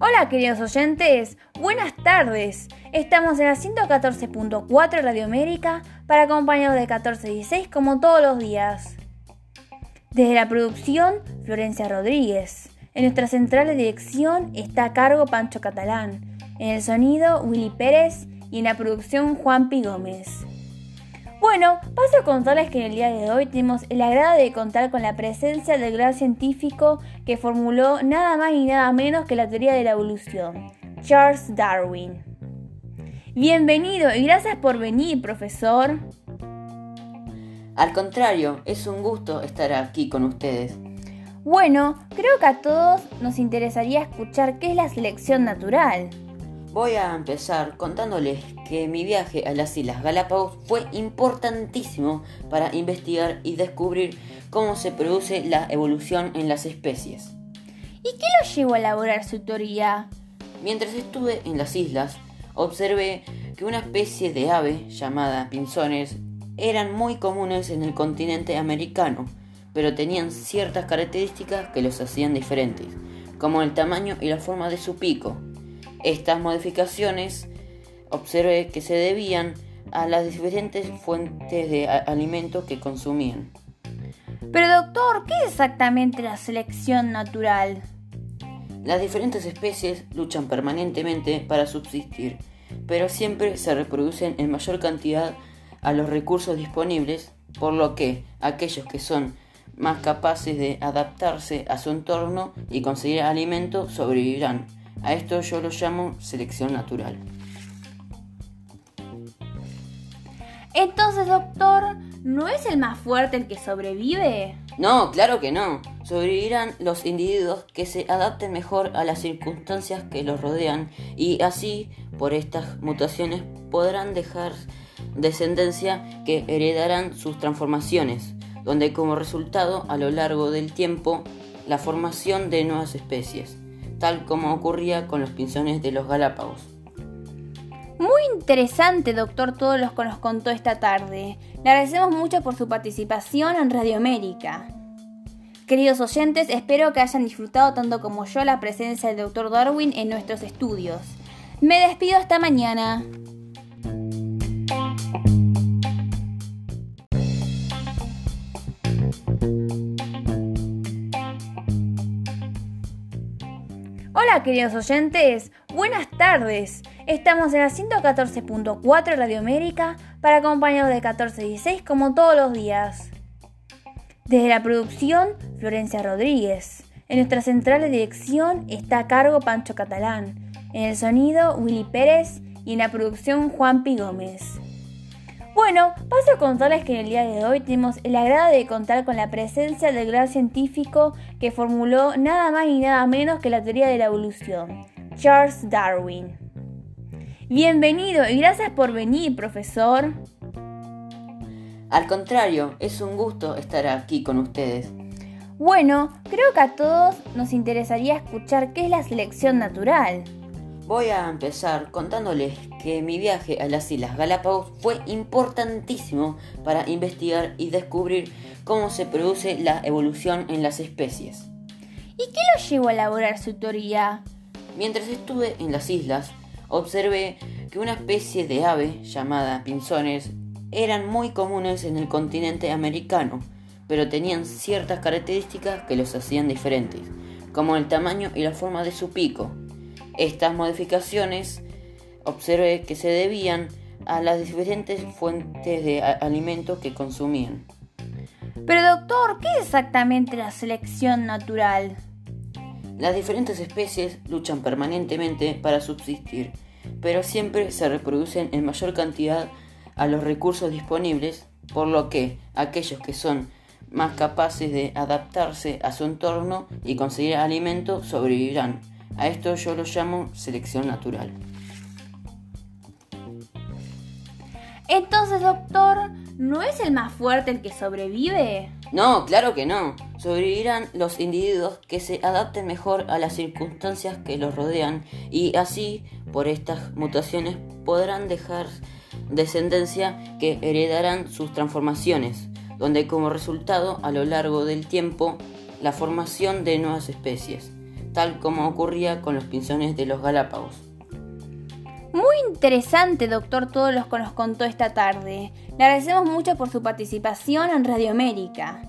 Hola queridos oyentes, buenas tardes. Estamos en la 114.4 Radio América para acompañaros de 1416 como todos los días. Desde la producción, Florencia Rodríguez. En nuestra central de dirección está a cargo Pancho Catalán. En el sonido, Willy Pérez. Y en la producción, Juan Pi Gómez. Bueno, paso a contarles que en el día de hoy tenemos el agrado de contar con la presencia del gran científico que formuló nada más y nada menos que la teoría de la evolución, Charles Darwin. Bienvenido y gracias por venir, profesor. Al contrario, es un gusto estar aquí con ustedes. Bueno, creo que a todos nos interesaría escuchar qué es la selección natural. Voy a empezar contándoles que mi viaje a las Islas Galápagos fue importantísimo para investigar y descubrir cómo se produce la evolución en las especies. ¿Y qué lo llevó a elaborar su teoría? Mientras estuve en las islas, observé que una especie de ave llamada pinzones eran muy comunes en el continente americano, pero tenían ciertas características que los hacían diferentes, como el tamaño y la forma de su pico, estas modificaciones observé que se debían a las diferentes fuentes de alimento que consumían. Pero doctor, ¿qué es exactamente la selección natural? Las diferentes especies luchan permanentemente para subsistir, pero siempre se reproducen en mayor cantidad a los recursos disponibles, por lo que aquellos que son más capaces de adaptarse a su entorno y conseguir alimento sobrevivirán a esto yo lo llamo selección natural. Entonces, doctor, ¿no es el más fuerte el que sobrevive? No, claro que no. Sobrevivirán los individuos que se adapten mejor a las circunstancias que los rodean y así, por estas mutaciones, podrán dejar descendencia que heredarán sus transformaciones, donde como resultado, a lo largo del tiempo, la formación de nuevas especies tal como ocurría con los pinzones de los Galápagos. Muy interesante, doctor, todo lo que nos contó esta tarde. Le agradecemos mucho por su participación en Radio América. Queridos oyentes, espero que hayan disfrutado tanto como yo la presencia del doctor Darwin en nuestros estudios. Me despido hasta mañana. Hola queridos oyentes, buenas tardes. Estamos en la 114.4 Radio América para acompañaros de 1416 como todos los días. Desde la producción, Florencia Rodríguez. En nuestra central de dirección está a cargo Pancho Catalán. En el sonido, Willy Pérez. Y en la producción, Juan Pi Gómez. Bueno, paso a contarles que en el día de hoy tenemos el agrado de contar con la presencia del gran científico que formuló nada más y nada menos que la teoría de la evolución, Charles Darwin. Bienvenido y gracias por venir, profesor. Al contrario, es un gusto estar aquí con ustedes. Bueno, creo que a todos nos interesaría escuchar qué es la selección natural. Voy a empezar contándoles que mi viaje a las Islas Galápagos fue importantísimo para investigar y descubrir cómo se produce la evolución en las especies. ¿Y qué lo llevó a elaborar su teoría? Mientras estuve en las islas, observé que una especie de ave llamada pinzones eran muy comunes en el continente americano, pero tenían ciertas características que los hacían diferentes, como el tamaño y la forma de su pico, estas modificaciones observé que se debían a las diferentes fuentes de alimento que consumían. Pero doctor, ¿qué es exactamente la selección natural? Las diferentes especies luchan permanentemente para subsistir, pero siempre se reproducen en mayor cantidad a los recursos disponibles, por lo que aquellos que son más capaces de adaptarse a su entorno y conseguir alimento sobrevivirán a esto yo lo llamo selección natural. Entonces, doctor, ¿no es el más fuerte el que sobrevive? No, claro que no. Sobrevivirán los individuos que se adapten mejor a las circunstancias que los rodean y así, por estas mutaciones, podrán dejar descendencia que heredarán sus transformaciones, donde como resultado a lo largo del tiempo la formación de nuevas especies, tal como ocurría con los pinzones de los Galápagos. Muy interesante, doctor, todo lo que nos contó esta tarde. Le agradecemos mucho por su participación en Radio América.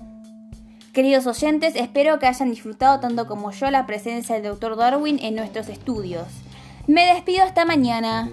Queridos oyentes, espero que hayan disfrutado tanto como yo la presencia del doctor Darwin en nuestros estudios. Me despido hasta mañana.